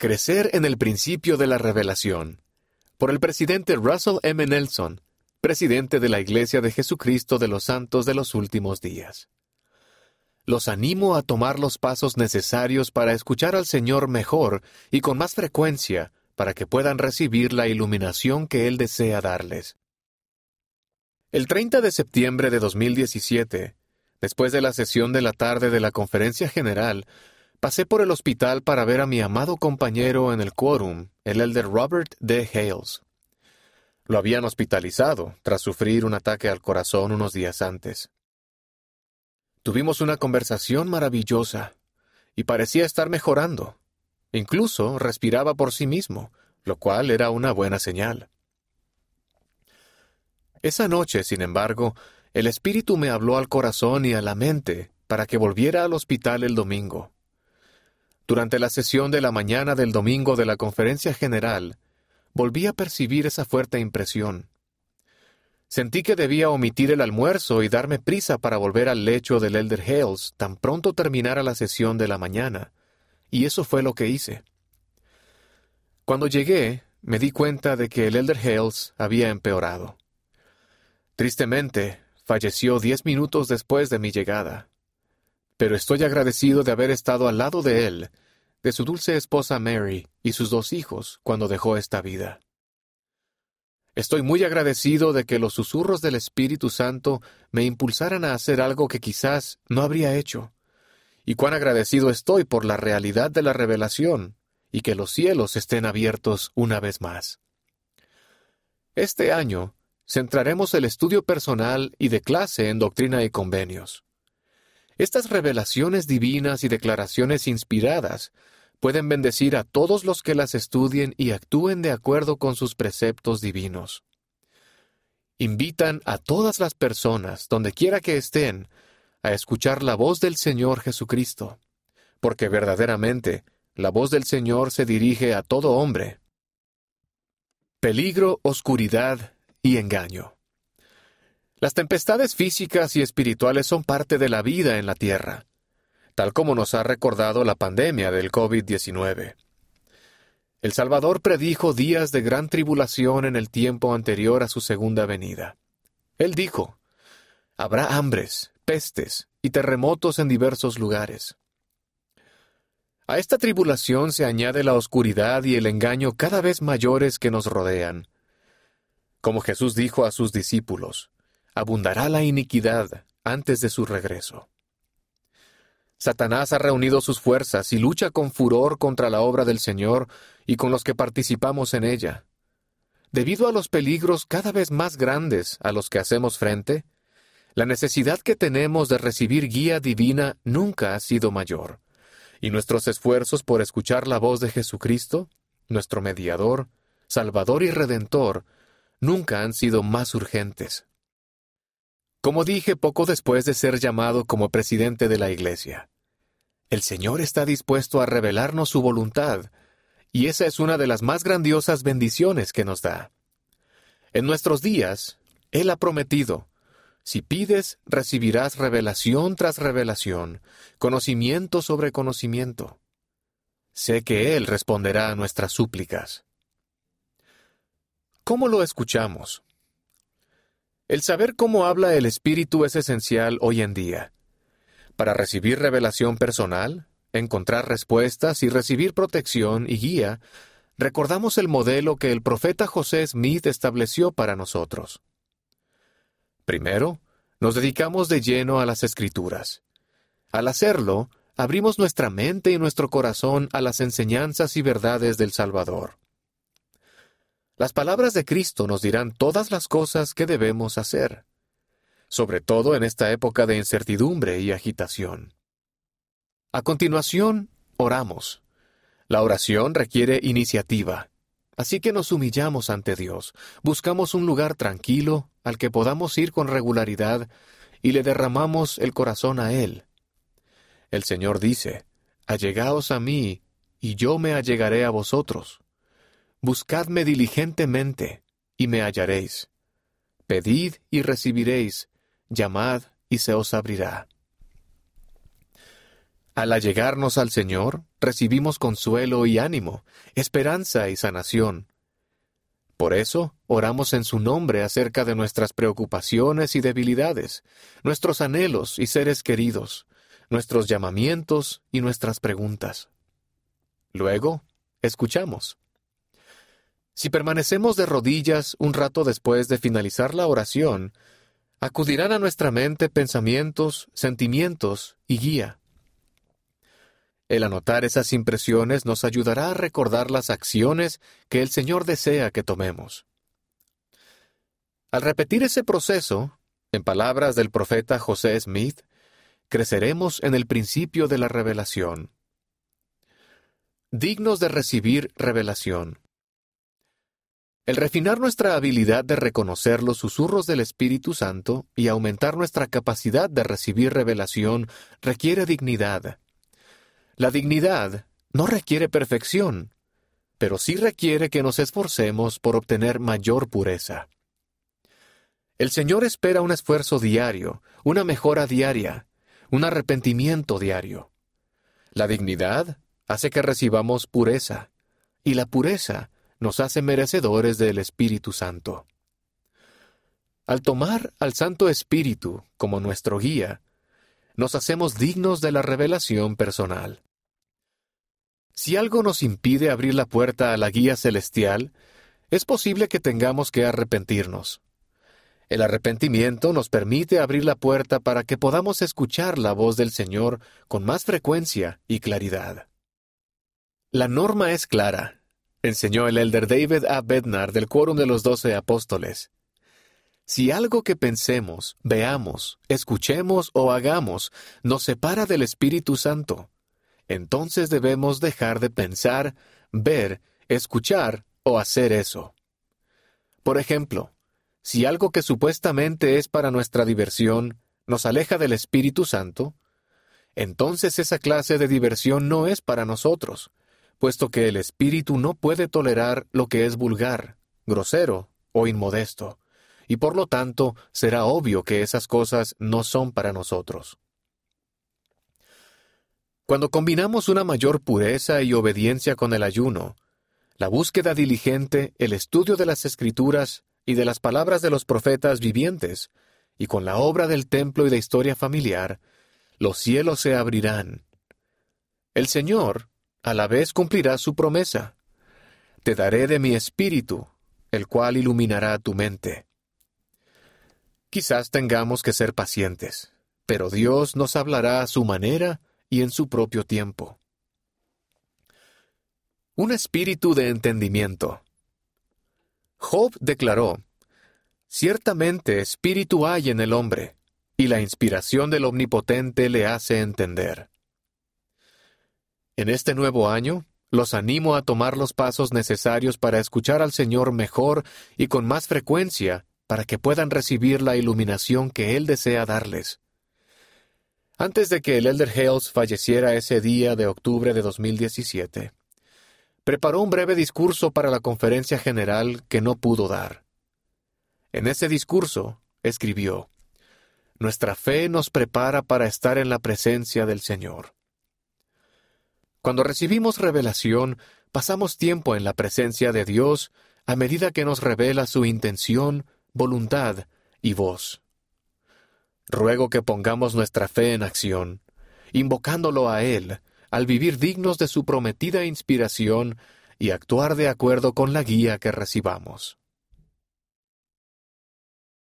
Crecer en el principio de la revelación. Por el presidente Russell M. Nelson, presidente de la Iglesia de Jesucristo de los Santos de los Últimos Días. Los animo a tomar los pasos necesarios para escuchar al Señor mejor y con más frecuencia para que puedan recibir la iluminación que Él desea darles. El 30 de septiembre de 2017, después de la sesión de la tarde de la conferencia general, pasé por el hospital para ver a mi amado compañero en el quórum, el elder Robert D. Hales. Lo habían hospitalizado tras sufrir un ataque al corazón unos días antes. Tuvimos una conversación maravillosa y parecía estar mejorando. Incluso respiraba por sí mismo, lo cual era una buena señal. Esa noche, sin embargo, el Espíritu me habló al corazón y a la mente para que volviera al hospital el domingo. Durante la sesión de la mañana del domingo de la conferencia general, volví a percibir esa fuerte impresión. Sentí que debía omitir el almuerzo y darme prisa para volver al lecho del Elder Hales tan pronto terminara la sesión de la mañana, y eso fue lo que hice. Cuando llegué, me di cuenta de que el Elder Hales había empeorado. Tristemente, falleció diez minutos después de mi llegada. Pero estoy agradecido de haber estado al lado de él, de su dulce esposa Mary y sus dos hijos cuando dejó esta vida. Estoy muy agradecido de que los susurros del Espíritu Santo me impulsaran a hacer algo que quizás no habría hecho. Y cuán agradecido estoy por la realidad de la revelación y que los cielos estén abiertos una vez más. Este año centraremos el estudio personal y de clase en doctrina y convenios. Estas revelaciones divinas y declaraciones inspiradas pueden bendecir a todos los que las estudien y actúen de acuerdo con sus preceptos divinos. Invitan a todas las personas, donde quiera que estén, a escuchar la voz del Señor Jesucristo, porque verdaderamente la voz del Señor se dirige a todo hombre. Peligro, oscuridad y engaño. Las tempestades físicas y espirituales son parte de la vida en la tierra tal como nos ha recordado la pandemia del COVID-19. El Salvador predijo días de gran tribulación en el tiempo anterior a su segunda venida. Él dijo, Habrá hambres, pestes y terremotos en diversos lugares. A esta tribulación se añade la oscuridad y el engaño cada vez mayores que nos rodean. Como Jesús dijo a sus discípulos, abundará la iniquidad antes de su regreso. Satanás ha reunido sus fuerzas y lucha con furor contra la obra del Señor y con los que participamos en ella. Debido a los peligros cada vez más grandes a los que hacemos frente, la necesidad que tenemos de recibir guía divina nunca ha sido mayor, y nuestros esfuerzos por escuchar la voz de Jesucristo, nuestro mediador, Salvador y Redentor, nunca han sido más urgentes. Como dije poco después de ser llamado como presidente de la Iglesia, el Señor está dispuesto a revelarnos su voluntad, y esa es una de las más grandiosas bendiciones que nos da. En nuestros días, Él ha prometido, si pides, recibirás revelación tras revelación, conocimiento sobre conocimiento. Sé que Él responderá a nuestras súplicas. ¿Cómo lo escuchamos? El saber cómo habla el Espíritu es esencial hoy en día. Para recibir revelación personal, encontrar respuestas y recibir protección y guía, recordamos el modelo que el profeta José Smith estableció para nosotros. Primero, nos dedicamos de lleno a las escrituras. Al hacerlo, abrimos nuestra mente y nuestro corazón a las enseñanzas y verdades del Salvador. Las palabras de Cristo nos dirán todas las cosas que debemos hacer, sobre todo en esta época de incertidumbre y agitación. A continuación, oramos. La oración requiere iniciativa, así que nos humillamos ante Dios, buscamos un lugar tranquilo al que podamos ir con regularidad y le derramamos el corazón a Él. El Señor dice, Allegaos a mí, y yo me allegaré a vosotros. Buscadme diligentemente, y me hallaréis. Pedid y recibiréis, llamad y se os abrirá. Al allegarnos al Señor, recibimos consuelo y ánimo, esperanza y sanación. Por eso, oramos en su nombre acerca de nuestras preocupaciones y debilidades, nuestros anhelos y seres queridos, nuestros llamamientos y nuestras preguntas. Luego, escuchamos. Si permanecemos de rodillas un rato después de finalizar la oración, acudirán a nuestra mente pensamientos, sentimientos y guía. El anotar esas impresiones nos ayudará a recordar las acciones que el Señor desea que tomemos. Al repetir ese proceso, en palabras del profeta José Smith, creceremos en el principio de la revelación. Dignos de recibir revelación. El refinar nuestra habilidad de reconocer los susurros del Espíritu Santo y aumentar nuestra capacidad de recibir revelación requiere dignidad. La dignidad no requiere perfección, pero sí requiere que nos esforcemos por obtener mayor pureza. El Señor espera un esfuerzo diario, una mejora diaria, un arrepentimiento diario. La dignidad hace que recibamos pureza, y la pureza nos hace merecedores del Espíritu Santo. Al tomar al Santo Espíritu como nuestro guía, nos hacemos dignos de la revelación personal. Si algo nos impide abrir la puerta a la guía celestial, es posible que tengamos que arrepentirnos. El arrepentimiento nos permite abrir la puerta para que podamos escuchar la voz del Señor con más frecuencia y claridad. La norma es clara, enseñó el elder David A. Bednar del Quórum de los Doce Apóstoles. Si algo que pensemos, veamos, escuchemos o hagamos nos separa del Espíritu Santo, entonces debemos dejar de pensar, ver, escuchar o hacer eso. Por ejemplo, si algo que supuestamente es para nuestra diversión nos aleja del Espíritu Santo, entonces esa clase de diversión no es para nosotros, puesto que el Espíritu no puede tolerar lo que es vulgar, grosero o inmodesto, y por lo tanto será obvio que esas cosas no son para nosotros. Cuando combinamos una mayor pureza y obediencia con el ayuno, la búsqueda diligente, el estudio de las escrituras y de las palabras de los profetas vivientes, y con la obra del templo y de historia familiar, los cielos se abrirán. El Señor, a la vez, cumplirá su promesa. Te daré de mi espíritu, el cual iluminará tu mente. Quizás tengamos que ser pacientes, pero Dios nos hablará a su manera y en su propio tiempo. Un espíritu de entendimiento. Job declaró, Ciertamente espíritu hay en el hombre, y la inspiración del Omnipotente le hace entender. En este nuevo año, los animo a tomar los pasos necesarios para escuchar al Señor mejor y con más frecuencia para que puedan recibir la iluminación que Él desea darles. Antes de que el Elder Hales falleciera ese día de octubre de 2017, preparó un breve discurso para la conferencia general que no pudo dar. En ese discurso, escribió, Nuestra fe nos prepara para estar en la presencia del Señor. Cuando recibimos revelación, pasamos tiempo en la presencia de Dios a medida que nos revela su intención, voluntad y voz. Ruego que pongamos nuestra fe en acción, invocándolo a Él, al vivir dignos de su prometida inspiración y actuar de acuerdo con la guía que recibamos.